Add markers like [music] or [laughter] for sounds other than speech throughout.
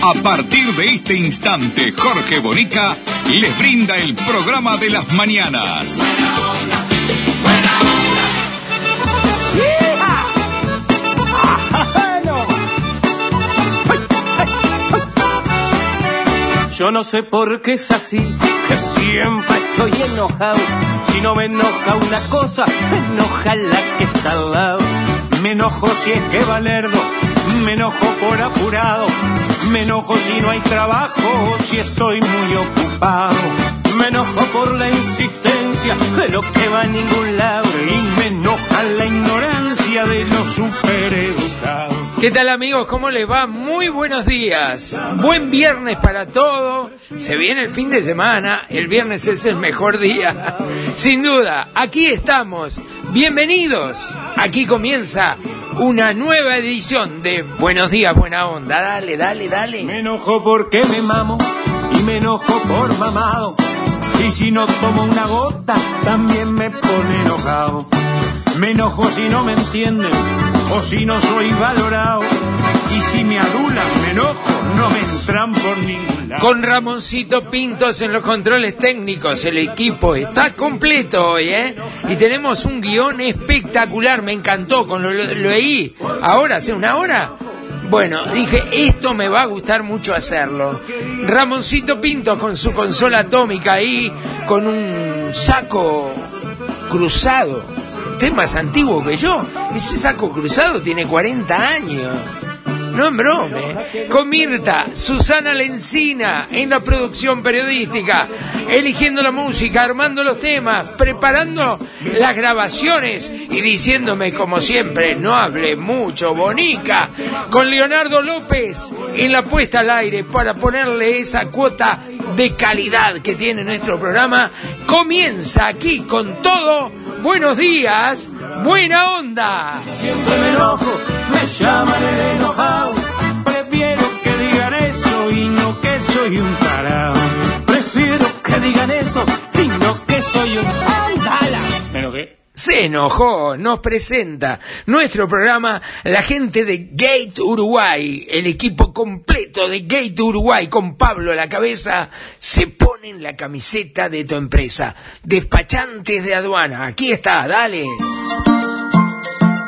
A partir de este instante, Jorge Bonica les brinda el programa de las mañanas. Yo no sé por qué es así, que siempre estoy enojado. Si no me enoja una cosa, me enoja la que está al lado. Me enojo si es que Valerdo, me enojo por apurado. Me enojo si no hay trabajo, si estoy muy ocupado. Me enojo por la insistencia de lo que va a ningún lado. Y me enoja la ignorancia de los supereducados. ¿Qué tal amigos? ¿Cómo les va? Muy buenos días. Buen viernes para todos. Se viene el fin de semana. El viernes es el mejor día. Sin duda, aquí estamos. Bienvenidos. Aquí comienza una nueva edición de Buenos días, buena onda. Dale, dale, dale. Me enojo porque me mamo y me enojo por mamado. Y si no tomo una gota, también me pone enojado. Me enojo si no me entienden o si no soy valorado. Y si me adulan, me enojo, no me entran por ningún. Con Ramoncito Pintos en los controles técnicos, el equipo está completo hoy, ¿eh? Y tenemos un guion espectacular, me encantó, con lo, lo leí ahora, hace una hora. Bueno, dije, esto me va a gustar mucho hacerlo. Ramoncito Pintos con su consola atómica ahí, con un saco cruzado. Usted es más antiguo que yo. Ese saco cruzado tiene 40 años. No en brome. Con Mirta, Susana Lencina en la producción periodística, eligiendo la música, armando los temas, preparando las grabaciones y diciéndome como siempre, no hable mucho, bonica. Con Leonardo López en la puesta al aire para ponerle esa cuota de calidad que tiene nuestro programa. Comienza aquí con todo. Buenos días, buena onda. Siempre me enojo, me llaman enojado. Un. Prefiero que digan eso no que soy un... ¡Ay, dala! ¿Me enojé? Se enojó, nos presenta nuestro programa la gente de Gate Uruguay, el equipo completo de Gate Uruguay con Pablo a la cabeza, se ponen la camiseta de tu empresa, despachantes de aduana, aquí está, dale.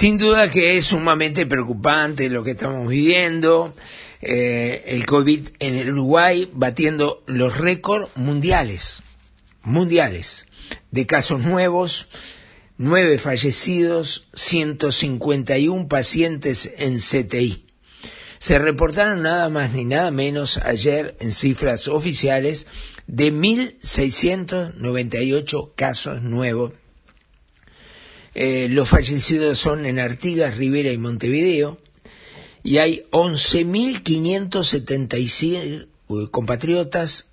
Sin duda que es sumamente preocupante lo que estamos viviendo. Eh, el COVID en el Uruguay batiendo los récords mundiales, mundiales, de casos nuevos, nueve fallecidos, 151 pacientes en CTI. Se reportaron nada más ni nada menos ayer en cifras oficiales de 1.698 casos nuevos eh, los fallecidos son en Artigas, Rivera y Montevideo. Y hay 11.576 compatriotas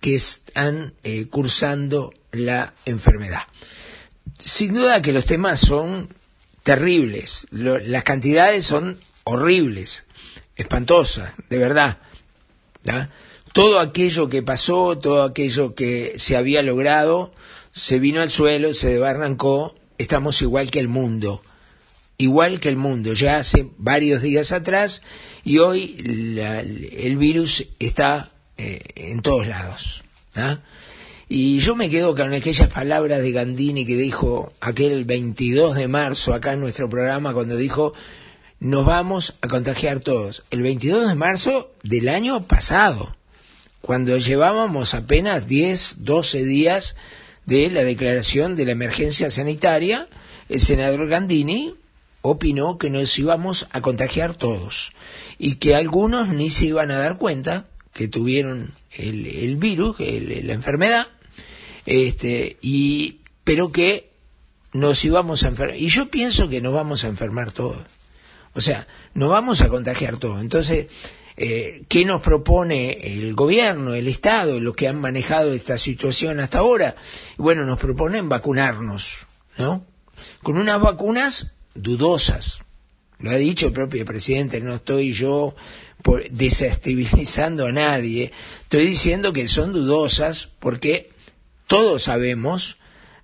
que están eh, cursando la enfermedad. Sin duda que los temas son terribles, Lo, las cantidades son horribles, espantosas, de verdad. ¿da? Todo aquello que pasó, todo aquello que se había logrado, se vino al suelo, se desbarrancó estamos igual que el mundo, igual que el mundo, ya hace varios días atrás y hoy la, el virus está eh, en todos lados. ¿ah? Y yo me quedo con aquellas palabras de Gandini que dijo aquel 22 de marzo acá en nuestro programa cuando dijo nos vamos a contagiar todos. El 22 de marzo del año pasado, cuando llevábamos apenas 10, 12 días de la declaración de la emergencia sanitaria, el senador Gandini opinó que nos íbamos a contagiar todos y que algunos ni se iban a dar cuenta que tuvieron el, el virus, el- la enfermedad, este, y, pero que nos íbamos a enfermar. Y yo pienso que nos vamos a enfermar todos. O sea, nos vamos a contagiar todos. Entonces, eh, ¿qué nos propone el gobierno, el Estado, los que han manejado esta situación hasta ahora? Bueno, nos proponen vacunarnos, ¿no? Con unas vacunas dudosas. Lo ha dicho el propio presidente, no estoy yo desestabilizando a nadie. Estoy diciendo que son dudosas porque todos sabemos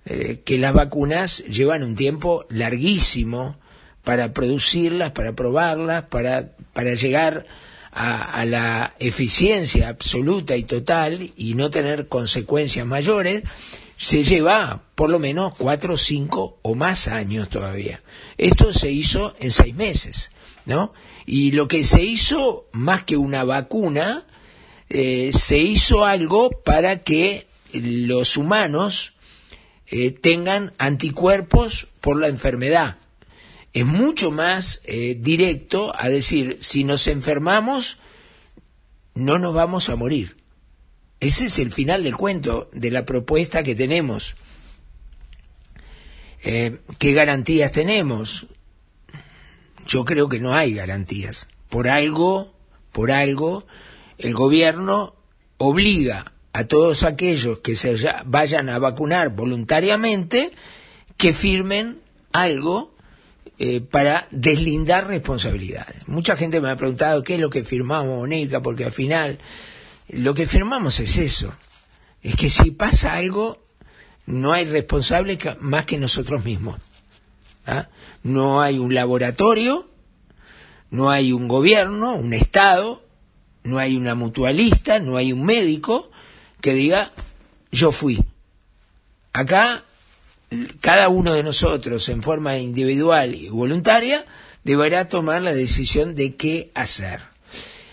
eh, que las vacunas llevan un tiempo larguísimo para producirlas, para probarlas, para, para llegar a, la eficiencia absoluta y total y no tener consecuencias mayores, se lleva por lo menos cuatro, cinco o más años todavía. Esto se hizo en seis meses, ¿no? Y lo que se hizo, más que una vacuna, eh, se hizo algo para que los humanos eh, tengan anticuerpos por la enfermedad. Es mucho más eh, directo a decir, si nos enfermamos, no nos vamos a morir. Ese es el final del cuento de la propuesta que tenemos. Eh, ¿Qué garantías tenemos? Yo creo que no hay garantías. Por algo, por algo, el gobierno obliga a todos aquellos que se ya- vayan a vacunar voluntariamente que firmen algo eh, para deslindar responsabilidades. Mucha gente me ha preguntado qué es lo que firmamos, Mónica, porque al final lo que firmamos es eso. Es que si pasa algo, no hay responsable más que nosotros mismos. ¿ah? No hay un laboratorio, no hay un gobierno, un Estado, no hay una mutualista, no hay un médico que diga, yo fui. Acá, cada uno de nosotros, en forma individual y voluntaria, deberá tomar la decisión de qué hacer.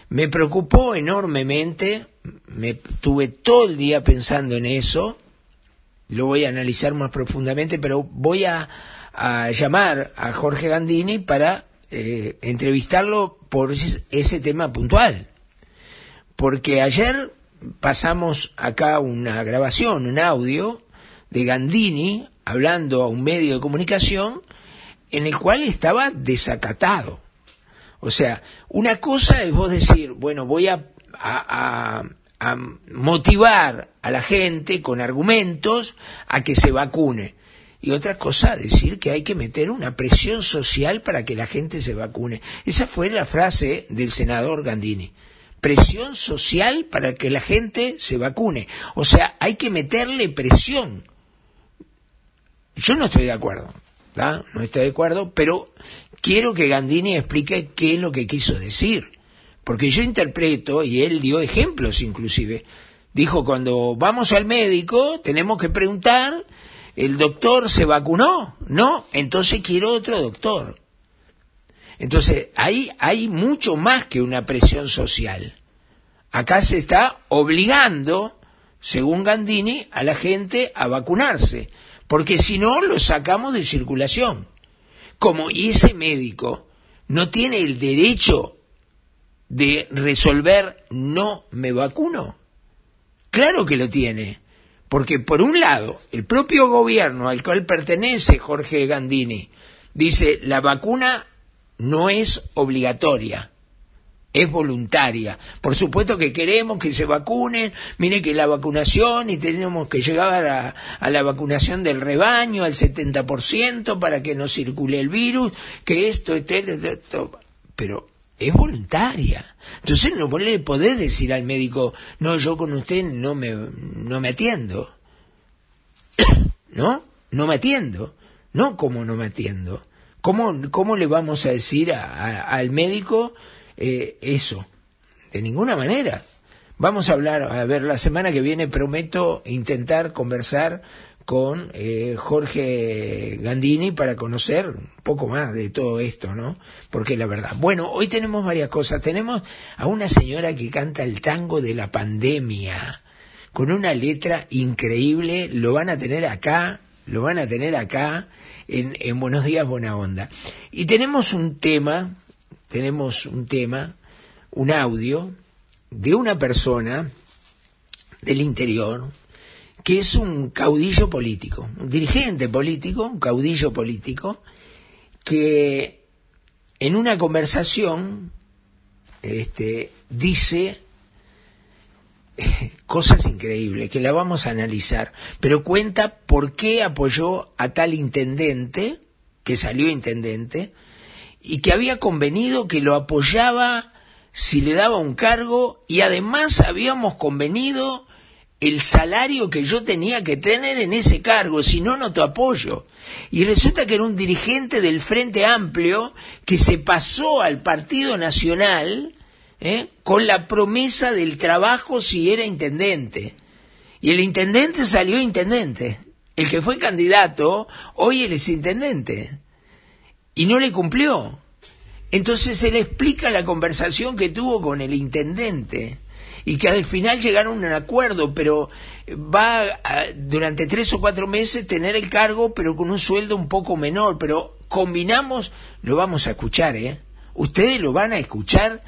Me preocupó enormemente, me tuve todo el día pensando en eso, lo voy a analizar más profundamente, pero voy a, a llamar a Jorge Gandini para eh, entrevistarlo por ese, ese tema puntual. Porque ayer pasamos acá una grabación, un audio de Gandini hablando a un medio de comunicación en el cual estaba desacatado. O sea, una cosa es vos decir, bueno, voy a, a- motivar a la gente con argumentos a que se vacune. Y otra cosa, decir que hay que meter una presión social para que la gente se vacune. Esa fue la frase del senador Gandini. Presión social para que la gente se vacune. O sea, hay que meterle presión. Yo no estoy de acuerdo, no estoy de acuerdo, pero quiero que Gandini explique qué es lo que quiso decir, porque yo interpreto, y él dio ejemplos inclusive, dijo, cuando vamos al médico tenemos que preguntar, ¿el doctor se vacunó? No, entonces quiero otro doctor. Entonces, ahí hay mucho más que una presión social. Acá se está obligando, según Gandini, a la gente a vacunarse, porque si no, lo sacamos de circulación. Como ese médico no tiene el derecho de resolver no me vacuno. Claro que lo tiene, porque por un lado, el propio gobierno al cual pertenece Jorge Gandini dice la vacuna no es obligatoria, es voluntaria. Por supuesto que queremos que se vacunen, mire que la vacunación y tenemos que llegar a, a la vacunación del rebaño al 70% para que no circule el virus, que esto, esto, esto, pero es voluntaria. Entonces no le podés decir al médico, no, yo con usted no me, no me atiendo. [coughs] ¿No? No me atiendo. No, como no me atiendo? ¿Cómo, cómo le vamos a decir a- al médico eh, eso? De ninguna manera. Vamos a hablar, a ver, la semana que viene prometo intentar conversar con eh, Jorge Gandini para conocer un poco más de todo esto, ¿no? Porque la verdad. Bueno, hoy tenemos varias cosas. Tenemos a una señora que canta el tango de la pandemia con una letra increíble, lo van a tener acá, lo van a tener acá en, en Buenos Días Buena Onda. Y tenemos un tema, tenemos un tema, un audio de una persona del interior que es un caudillo político, un dirigente político, un caudillo político, que en una conversación este, dice [laughs] cosas increíbles que la vamos a analizar, pero cuenta por qué apoyó a tal intendente, que salió intendente, y que había convenido que lo apoyaba si le daba un cargo y además habíamos convenido el salario que yo tenía que tener en ese cargo, si no, no te apoyo. Y resulta que era un dirigente del Frente Amplio que se pasó al Partido Nacional ¿eh? con la promesa del trabajo si era intendente. Y el intendente salió intendente. El que fue candidato, hoy él es intendente. Y no le cumplió. Entonces se le explica la conversación que tuvo con el intendente y que al final llegaron a un acuerdo, pero va a, durante tres o cuatro meses tener el cargo, pero con un sueldo un poco menor. Pero combinamos, lo vamos a escuchar, ¿eh? Ustedes lo van a escuchar,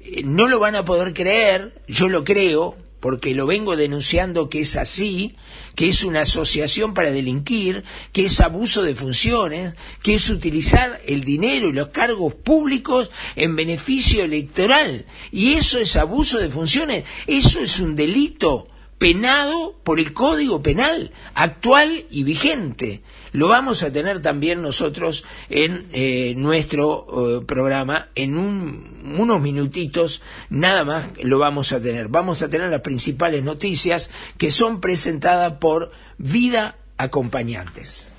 eh, no lo van a poder creer, yo lo creo, porque lo vengo denunciando que es así, que es una asociación para delinquir, que es abuso de funciones, que es utilizar el dinero y los cargos públicos en beneficio electoral. Y eso es abuso de funciones, eso es un delito penado por el Código Penal actual y vigente. Lo vamos a tener también nosotros en eh, nuestro eh, programa. En unos minutitos nada más lo vamos a tener. Vamos a tener las principales noticias que son presentadas por Vida Acompañantes.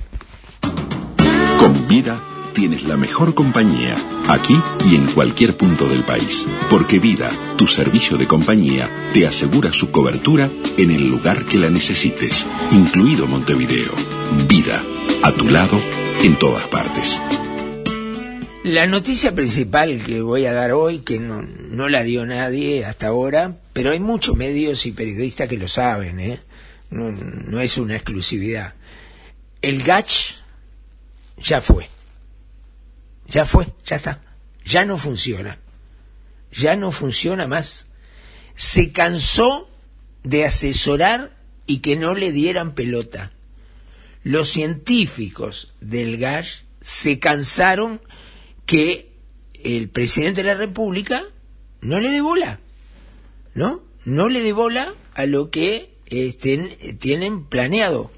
Con Vida tienes la mejor compañía, aquí y en cualquier punto del país. Porque Vida, tu servicio de compañía, te asegura su cobertura en el lugar que la necesites, incluido Montevideo. Vida, a tu lado, en todas partes. La noticia principal que voy a dar hoy, que no, no la dio nadie hasta ahora, pero hay muchos medios y periodistas que lo saben, ¿eh? no, no es una exclusividad. El GACH ya fue. Ya fue, ya está. Ya no funciona. Ya no funciona más. Se cansó de asesorar y que no le dieran pelota. Los científicos del GASH se cansaron que el presidente de la República no le dé bola, ¿no? No le dé bola a lo que estén, tienen planeado.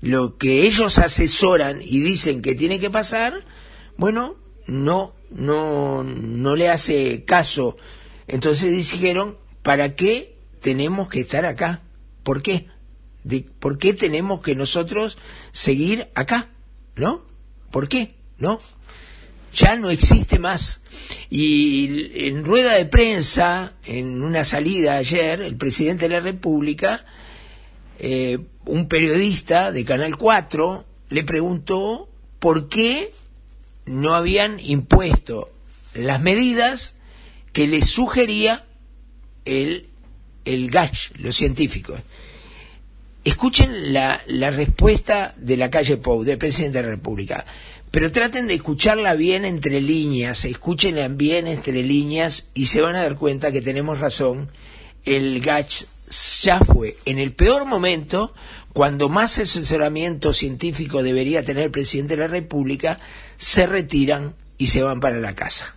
Lo que ellos asesoran y dicen que tiene que pasar, bueno, no, no, no le hace caso. Entonces dijeron, ¿para qué tenemos que estar acá? ¿Por qué? De, ¿Por qué tenemos que nosotros seguir acá? ¿No? ¿Por qué? ¿No? Ya no existe más. Y en rueda de prensa, en una salida ayer, el presidente de la República, eh, un periodista de Canal 4, le preguntó por qué no habían impuesto las medidas que les sugería el, el GACH, los científicos. Escuchen la, la respuesta de la calle Pou, del presidente de la República, pero traten de escucharla bien entre líneas, escúchenla bien entre líneas y se van a dar cuenta que tenemos razón, el GACH ya fue en el peor momento, cuando más asesoramiento científico debería tener el presidente de la República, se retiran y se van para la casa.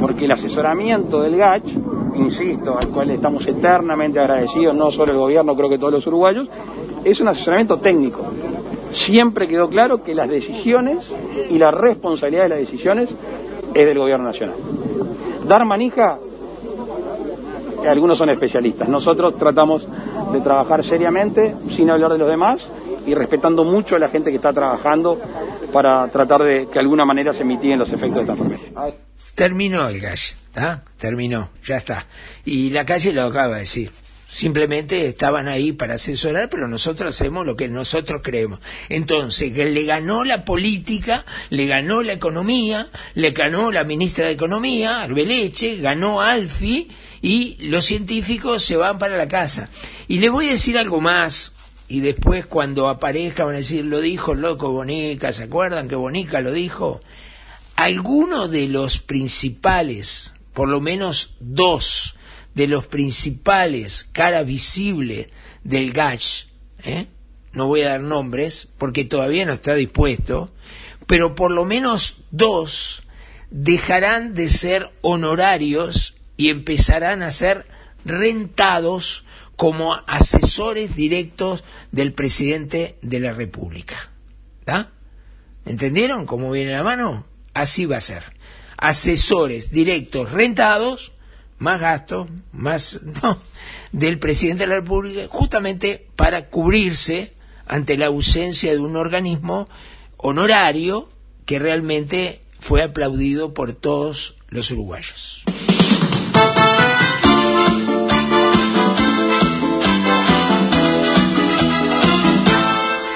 Porque el asesoramiento del GACH, insisto, al cual estamos eternamente agradecidos, no solo el gobierno, creo que todos los uruguayos, es un asesoramiento técnico. Siempre quedó claro que las decisiones y la responsabilidad de las decisiones es del gobierno nacional. Dar manija, algunos son especialistas. Nosotros tratamos de trabajar seriamente, sin hablar de los demás y respetando mucho a la gente que está trabajando para tratar de que de alguna manera se mitiguen los efectos de esta enfermedad. Terminó el calle. Terminó, ya está. Y la calle lo acaba de decir. Simplemente estaban ahí para asesorar, pero nosotros hacemos lo que nosotros creemos. Entonces, le ganó la política, le ganó la economía, le ganó la ministra de Economía, Arbeleche, ganó Alfi, y los científicos se van para la casa. Y les voy a decir algo más, y después cuando aparezca van a decir, lo dijo el loco Bonica, ¿se acuerdan que Bonica lo dijo? Algunos de los principales, por lo menos dos de los principales cara visible del GACH, ¿eh? no voy a dar nombres porque todavía no está dispuesto, pero por lo menos dos dejarán de ser honorarios y empezarán a ser rentados como asesores directos del presidente de la República. ¿Está? ¿Entendieron cómo viene la mano? Así va a ser. Asesores directos rentados, más gastos, más [laughs] no, del presidente de la República, justamente para cubrirse ante la ausencia de un organismo honorario que realmente fue aplaudido por todos los uruguayos.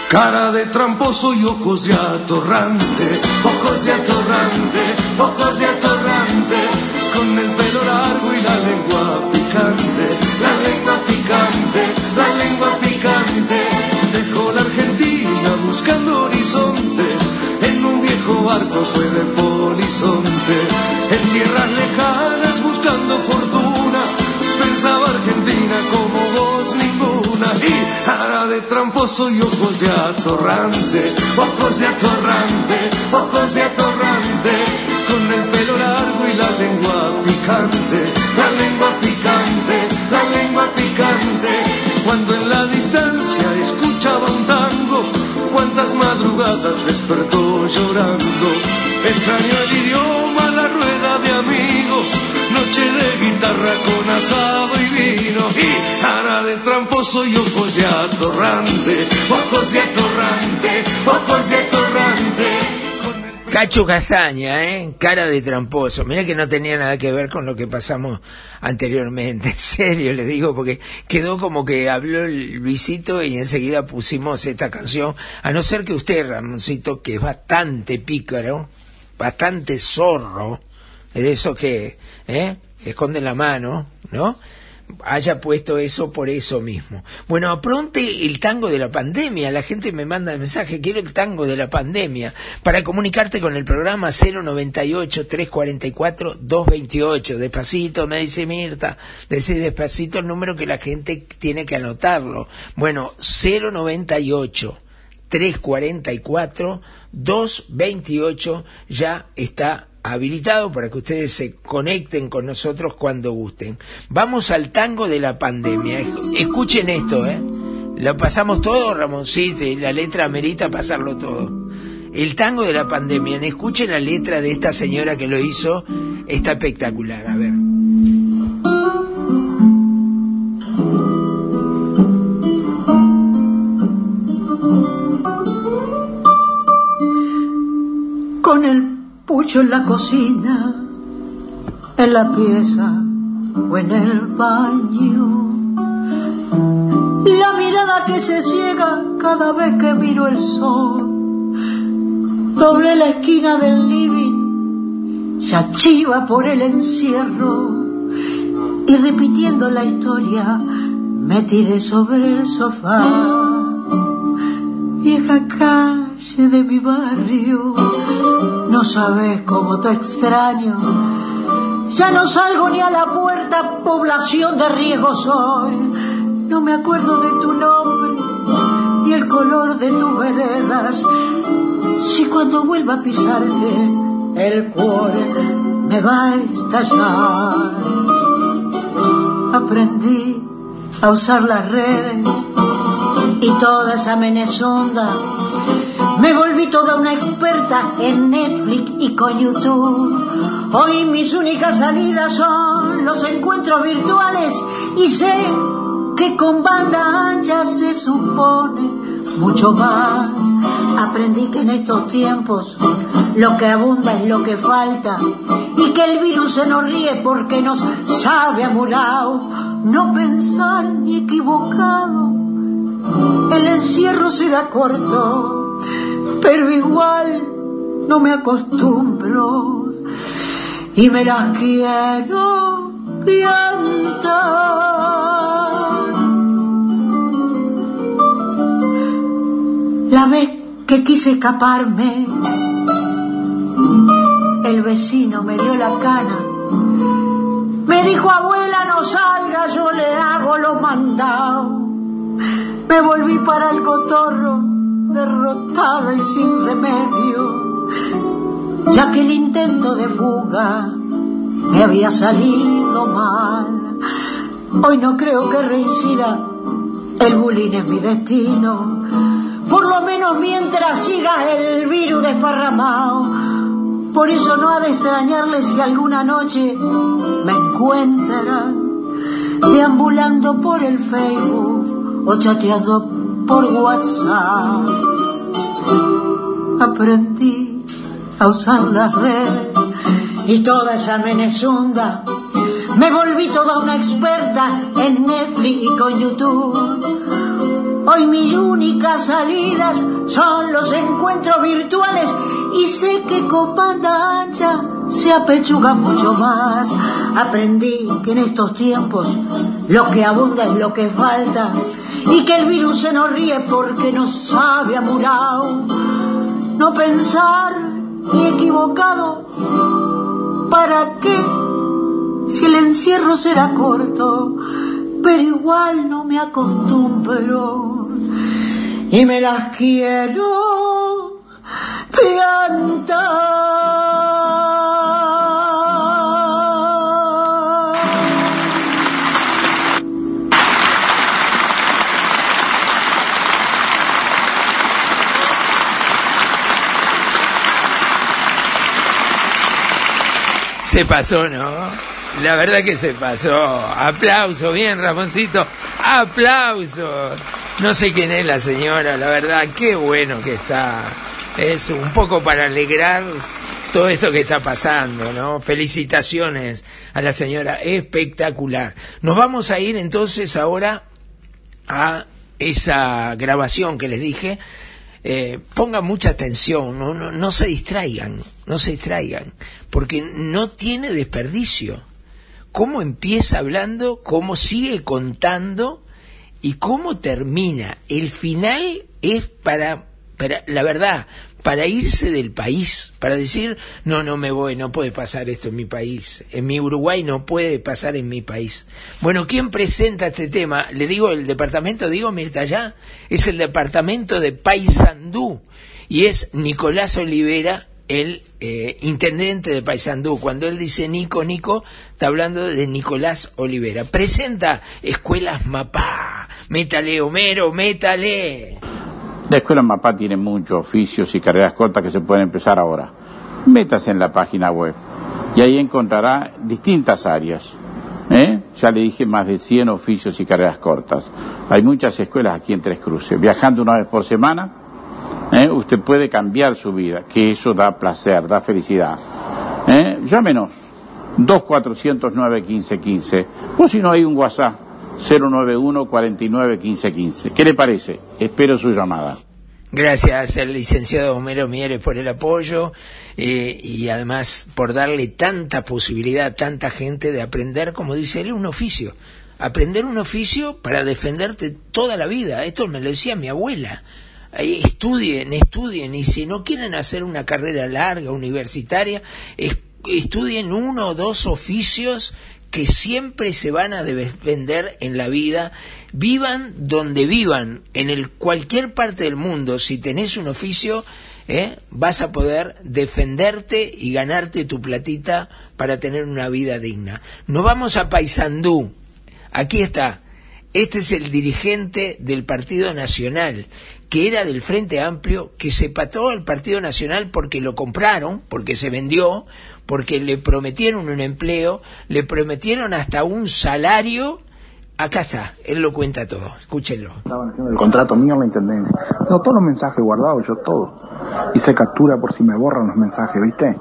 Cara de tramposo y ojos de atorrante, ojos de atorrante, ojos de atorrante, con el pelo largo y la lengua picante, la lengua picante, la lengua picante. Dejó la Argentina buscando horizontes, en un viejo barco fue de polizonte, en tierras lejanas buscando fortuna, pensaba Argentina como vos y cara de tramposo y ojos de atorrante, ojos de atorrante, ojos de atorrante, con el pelo largo y la lengua picante, la lengua picante, la lengua picante, cuando en la distancia escuchaba un tango, cuántas madrugadas despertó llorando, extraño el idioma, la rueda de amigos, noche de guitarra con asado de tramposo y ojos de atorrante, ojos de atorrante, ojos de atorrante. Cacho Castaña, ¿eh? Cara de tramposo. Mira que no tenía nada que ver con lo que pasamos anteriormente. [laughs] En serio, le digo, porque quedó como que habló el Luisito y enseguida pusimos esta canción. A no ser que usted, Ramoncito, que es bastante pícaro, bastante zorro, de eso que, ¿eh? Esconde la mano, ¿no? Haya puesto eso por eso mismo. Bueno, apronte el tango de la pandemia. La gente me manda el mensaje, quiero el tango de la pandemia. Para comunicarte con el programa 098-344-228. Despacito, me dice Mirta. Dice despacito el número que la gente tiene que anotarlo. Bueno, 098. 344 228 ya está habilitado para que ustedes se conecten con nosotros cuando gusten. Vamos al tango de la pandemia. Escuchen esto, ¿eh? Lo pasamos todo, Ramoncito, y la letra amerita pasarlo todo. El tango de la pandemia. Escuchen la letra de esta señora que lo hizo. Está espectacular. A ver. con el pucho en la cocina, en la pieza o en el baño. La mirada que se ciega cada vez que miro el sol. Doble la esquina del living, ya chiva por el encierro. Y repitiendo la historia, me tiré sobre el sofá. Vieja calle de mi barrio, no sabes cómo te extraño. Ya no salgo ni a la puerta, población de riesgo soy. No me acuerdo de tu nombre, ni el color de tus veredas. Si cuando vuelva a pisarte, el cuore me va a estallar. Aprendí a usar las redes y toda esa menezonda. Me volví toda una experta en Netflix y con YouTube. Hoy mis únicas salidas son los encuentros virtuales y sé que con banda ancha se supone mucho más. Aprendí que en estos tiempos lo que abunda es lo que falta y que el virus se nos ríe porque nos sabe amurao. No pensar ni equivocado el encierro será corto, pero igual no me acostumbro y me las quiero pianta. La vez que quise escaparme, el vecino me dio la cana. Me dijo, abuela, no salga, yo le hago lo mandado. Me volví para el cotorro, derrotada y sin remedio, ya que el intento de fuga me había salido mal. Hoy no creo que reincida, el bullying es mi destino. Por lo menos mientras siga el virus desparramado. Por eso no ha de extrañarle si alguna noche me encuentran deambulando por el Facebook o chateando por WhatsApp. Aprendí a usar las redes y toda esa menezunda. Me volví toda una experta en Netflix y con YouTube. Hoy mis únicas salidas son los encuentros virtuales y sé que con banda ancha se apechuga mucho más. Aprendí que en estos tiempos lo que abunda es lo que falta y que el virus se nos ríe porque no sabe amurao. No pensar ni equivocado, ¿para qué? Si el encierro será corto, pero igual no me acostumbro y me las quiero plantar. Se pasó, ¿no? La verdad que se pasó. Aplauso, bien, Ramoncito. Aplauso. No sé quién es la señora, la verdad, qué bueno que está. Es un poco para alegrar todo esto que está pasando, ¿no? Felicitaciones a la señora, espectacular. Nos vamos a ir entonces ahora a esa grabación que les dije. Eh, pongan mucha atención, no, no, no se distraigan, no se distraigan, porque no tiene desperdicio. Cómo empieza hablando, cómo sigue contando y cómo termina. El final es para, para, la verdad, para irse del país, para decir, no, no me voy, no puede pasar esto en mi país, en mi Uruguay no puede pasar en mi país. Bueno, ¿quién presenta este tema? Le digo el departamento, digo Mirta ya, es el departamento de Paysandú y es Nicolás Olivera, el eh, intendente de Paysandú. Cuando él dice Nico, Nico, está hablando de Nicolás Olivera. Presenta Escuelas Mapá. Métale, Homero, métale. La escuela MAPA tiene muchos oficios y carreras cortas que se pueden empezar ahora. Métase en la página web y ahí encontrará distintas áreas. ¿eh? Ya le dije más de 100 oficios y carreras cortas. Hay muchas escuelas aquí en Tres Cruces. Viajando una vez por semana, ¿eh? usted puede cambiar su vida, que eso da placer, da felicidad. ¿eh? Llámenos, 2409-1515. O si no hay un WhatsApp, 091 49 15 15. ¿Qué le parece? Espero su llamada. Gracias al licenciado Homero Mieres por el apoyo eh, y además por darle tanta posibilidad a tanta gente de aprender, como dice él, un oficio. Aprender un oficio para defenderte toda la vida. Esto me lo decía mi abuela. Ahí Estudien, estudien y si no quieren hacer una carrera larga, universitaria, es- estudien uno o dos oficios que siempre se van a defender en la vida, vivan donde vivan, en el cualquier parte del mundo, si tenés un oficio, ¿eh? vas a poder defenderte y ganarte tu platita para tener una vida digna. Nos vamos a Paysandú. Aquí está. Este es el dirigente del Partido Nacional, que era del Frente Amplio, que se pató al Partido Nacional porque lo compraron, porque se vendió, porque le prometieron un empleo, le prometieron hasta un salario. Acá está, él lo cuenta todo, escúchenlo. Estaban haciendo el contrato mío en la intendencia. No, todos los mensajes guardados, yo todo. Hice captura por si me borran los mensajes, ¿viste?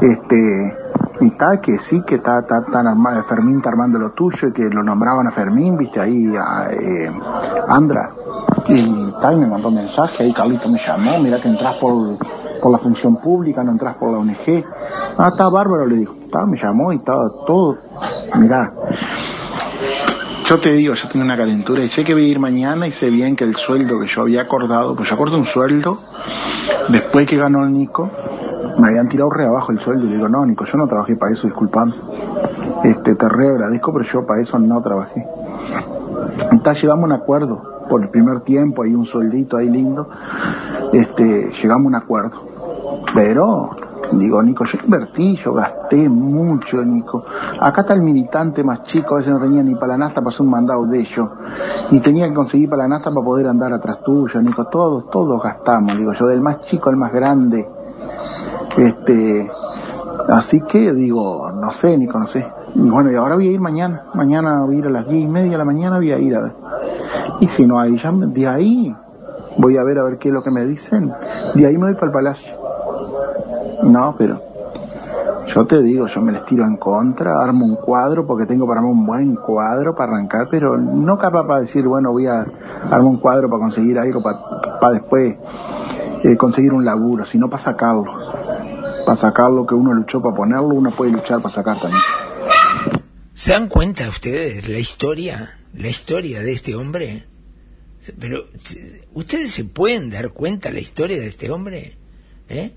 Este, y está que sí, que está, está, están arma- Fermín está armando lo tuyo, y que lo nombraban a Fermín, ¿viste? Ahí, a, eh, Andra. Y tal, me mandó mensaje, ahí Carlito me llamó, mira que entras por, por la función pública, no entras por la ONG. Ah, está bárbaro, le dijo. Está, me llamó y estaba todo, Mirá, yo te digo, yo tengo una calentura y sé que voy a ir mañana y sé bien que el sueldo que yo había acordado, pues yo acordé un sueldo después que ganó el Nico, me habían tirado re abajo el sueldo y le digo, no, Nico, yo no trabajé para eso, disculpame. Este, te re agradezco, pero yo para eso no trabajé. Entonces llegamos a un acuerdo por el primer tiempo, hay un sueldito ahí lindo, este, llegamos a un acuerdo. Pero, digo, Nico, yo invertí, yo gasté mucho, Nico. Acá está el militante más chico, a veces no tenía ni para la nasta para hacer un mandado de ellos. Y tenía que conseguir para la nasta para poder andar atrás tuyo, Nico. Todos, todos gastamos, digo yo, del más chico al más grande. Este, así que digo, no sé, Nico, no sé. Y bueno, y ahora voy a ir mañana. Mañana voy a ir a las diez y media de la mañana, voy a ir a ver. Y si no hay, ya de ahí voy a ver a ver qué es lo que me dicen. De ahí me voy para el palacio. No, pero yo te digo, yo me les tiro en contra, armo un cuadro porque tengo para armar un buen cuadro para arrancar, pero no capaz para decir, bueno, voy a armar un cuadro para conseguir algo, para, para después eh, conseguir un laburo, sino para sacarlo. Para sacarlo que uno luchó para ponerlo, uno puede luchar para sacar también. ¿Se dan cuenta ustedes la historia, la historia de este hombre? Pero, ¿ustedes se pueden dar cuenta la historia de este hombre? ¿Eh?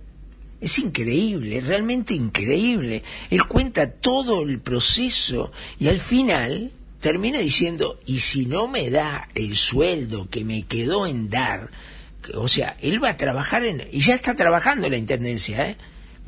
Es increíble, realmente increíble. Él cuenta todo el proceso y al final termina diciendo, y si no me da el sueldo que me quedó en dar, o sea, él va a trabajar en, y ya está trabajando en la Intendencia, ¿eh?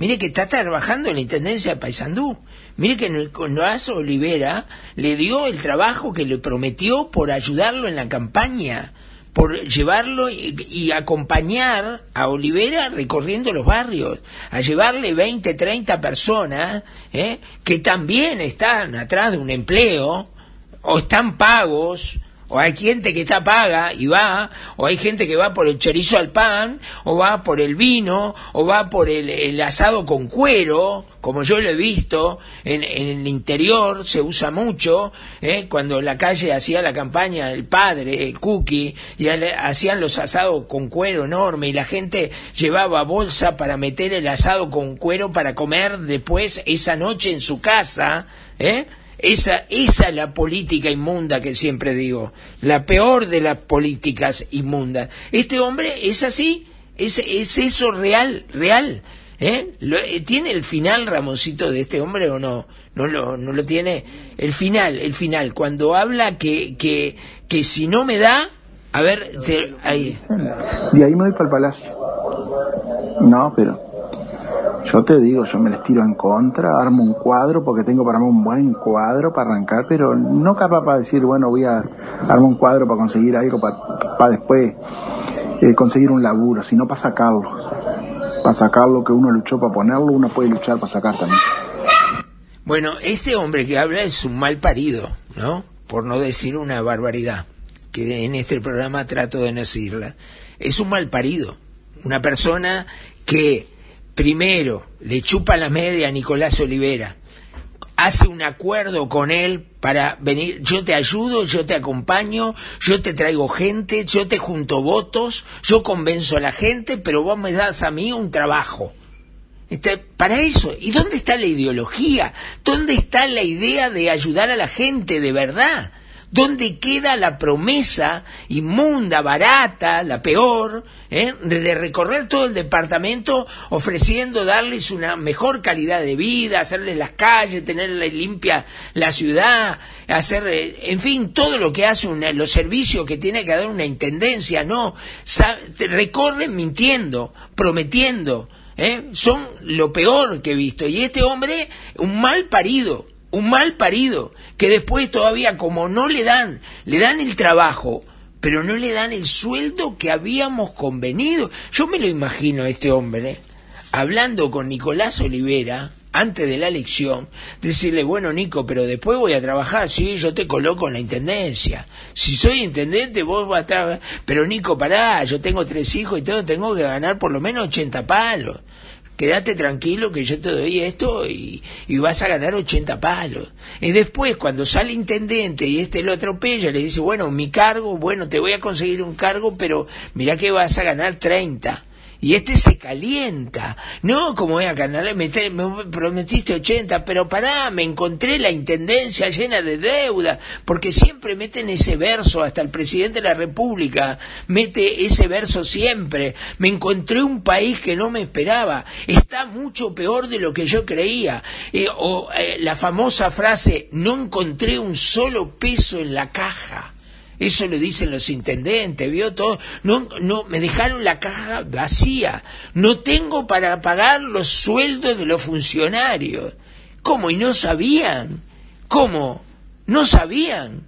Mire que está trabajando en la Intendencia de Paysandú. Mire que Nicolás Olivera le dio el trabajo que le prometió por ayudarlo en la campaña, por llevarlo y, y acompañar a Olivera recorriendo los barrios, a llevarle 20, 30 personas ¿eh? que también están atrás de un empleo o están pagos o hay gente que está paga y va, o hay gente que va por el chorizo al pan, o va por el vino, o va por el, asado con cuero, como yo lo he visto, en, en el interior se usa mucho, ¿eh? cuando en la calle hacía la campaña el padre, el cookie, y hacían los asados con cuero enorme, y la gente llevaba bolsa para meter el asado con cuero para comer después esa noche en su casa, ¿eh? Esa, esa es la política inmunda que siempre digo, la peor de las políticas inmundas. Este hombre es así, es, es eso real, real. ¿eh? Eh, ¿Tiene el final, Ramoncito, de este hombre o no? No lo, no lo tiene. El final, el final, cuando habla que, que, que si no me da, a ver, te- ahí. De ahí me voy para el palacio. No, pero yo te digo, yo me les tiro en contra, armo un cuadro porque tengo para armar un buen cuadro para arrancar, pero no capaz para decir, bueno, voy a armar un cuadro para conseguir algo, para, para después eh, conseguir un laburo, sino para sacarlo. Para sacarlo que uno luchó para ponerlo, uno puede luchar para sacar también. Bueno, este hombre que habla es un mal parido, ¿no? Por no decir una barbaridad, que en este programa trato de no decirla. Es un mal parido, una persona que primero le chupa la media a Nicolás Olivera, hace un acuerdo con él para venir, yo te ayudo, yo te acompaño, yo te traigo gente, yo te junto votos, yo convenzo a la gente, pero vos me das a mí un trabajo. Este, para eso, ¿y dónde está la ideología? ¿Dónde está la idea de ayudar a la gente de verdad? ¿Dónde queda la promesa inmunda, barata, la peor, eh, de recorrer todo el departamento ofreciendo darles una mejor calidad de vida, hacerles las calles, tenerles limpia la ciudad, hacer, eh, en fin, todo lo que hace una- los servicios que tiene que dar una intendencia? No, recorren mintiendo, prometiendo, ¿eh? son lo peor que he visto. Y este hombre, un mal parido, un mal parido, que después todavía como no le dan, le dan el trabajo, pero no le dan el sueldo que habíamos convenido. Yo me lo imagino a este hombre, hablando con Nicolás Olivera, antes de la elección, decirle, bueno, Nico, pero después voy a trabajar, sí, yo te coloco en la intendencia. Si soy intendente, vos vas a estar... Pero Nico, pará, yo tengo tres hijos y todo, tengo que ganar por lo menos 80 palos. Quédate tranquilo que yo te doy esto y, y vas a ganar 80 palos. Y después, cuando sale intendente y este lo atropella, le dice, bueno, mi cargo, bueno, te voy a conseguir un cargo, pero mirá que vas a ganar 30. Y este se calienta. No, como voy a me prometiste 80, pero pará, me encontré la intendencia llena de deuda, porque siempre meten ese verso, hasta el presidente de la República mete ese verso siempre. Me encontré un país que no me esperaba, está mucho peor de lo que yo creía. Eh, o eh, la famosa frase, no encontré un solo peso en la caja. Eso lo dicen los intendentes, vio todo. No, no, me dejaron la caja vacía. No tengo para pagar los sueldos de los funcionarios. ¿Cómo? ¿Y no sabían? ¿Cómo? ¿No sabían?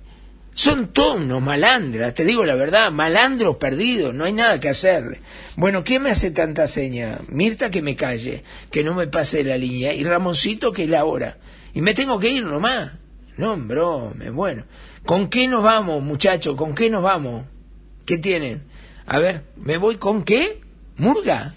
Son todos malandras, te digo la verdad, malandros perdidos, no hay nada que hacerle. Bueno, ¿quién me hace tanta seña? Mirta que me calle, que no me pase la línea, y Ramoncito que es la hora. Y me tengo que ir nomás. No, brome, bueno. ¿Con qué nos vamos, muchachos? ¿Con qué nos vamos? ¿Qué tienen? A ver, ¿me voy con qué? ¿Murga?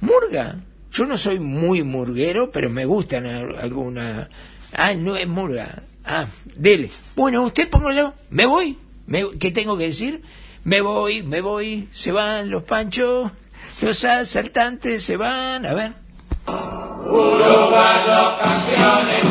¿Murga? Yo no soy muy murguero, pero me gustan al- alguna... Ah, no es murga. Ah, dele. Bueno, usted póngalo. ¿Me voy? ¿Me- ¿Qué tengo que decir? Me voy, me voy. Se van los panchos, los asaltantes se van. A ver. Uruguayos campeones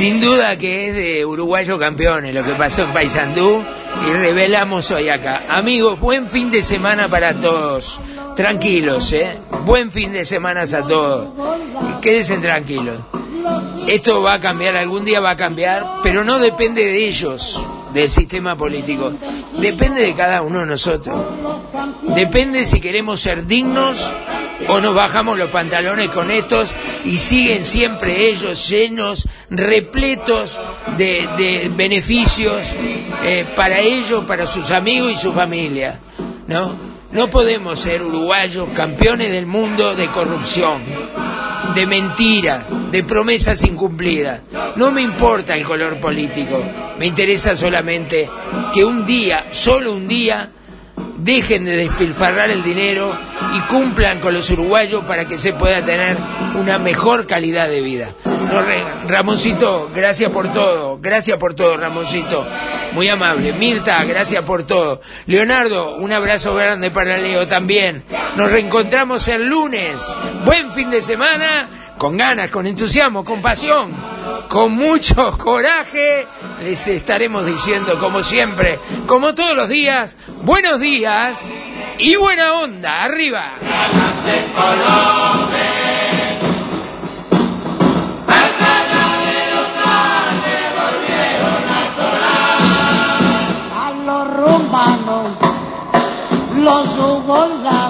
Sin duda que es de uruguayos campeones lo que pasó en Paysandú y revelamos hoy acá. Amigos, buen fin de semana para todos. Tranquilos, ¿eh? Buen fin de semana a todos. Quédense tranquilos. Esto va a cambiar, algún día va a cambiar, pero no depende de ellos, del sistema político. Depende de cada uno de nosotros. Depende si queremos ser dignos o nos bajamos los pantalones con estos y siguen siempre ellos llenos, repletos de, beneficios eh, para ellos, para sus amigos y su familia. ¿No? No podemos ser uruguayos campeones del mundo de corrupción, de mentiras, de promesas incumplidas. No me importa el color político, me interesa solamente que un día, solo un día, dejen de despilfarrar el dinero y cumplan con los uruguayos para que se pueda tener una mejor calidad de vida. Ramoncito, gracias por todo, gracias por todo, Ramoncito. Muy amable. Mirta, gracias por todo. Leonardo, un abrazo grande para Leo también. Nos reencontramos el lunes. Buen fin de semana, con ganas, con entusiasmo, con pasión, con mucho [laughs] coraje. Les estaremos diciendo, como siempre, como todos los días, buenos días y buena onda. Arriba. los los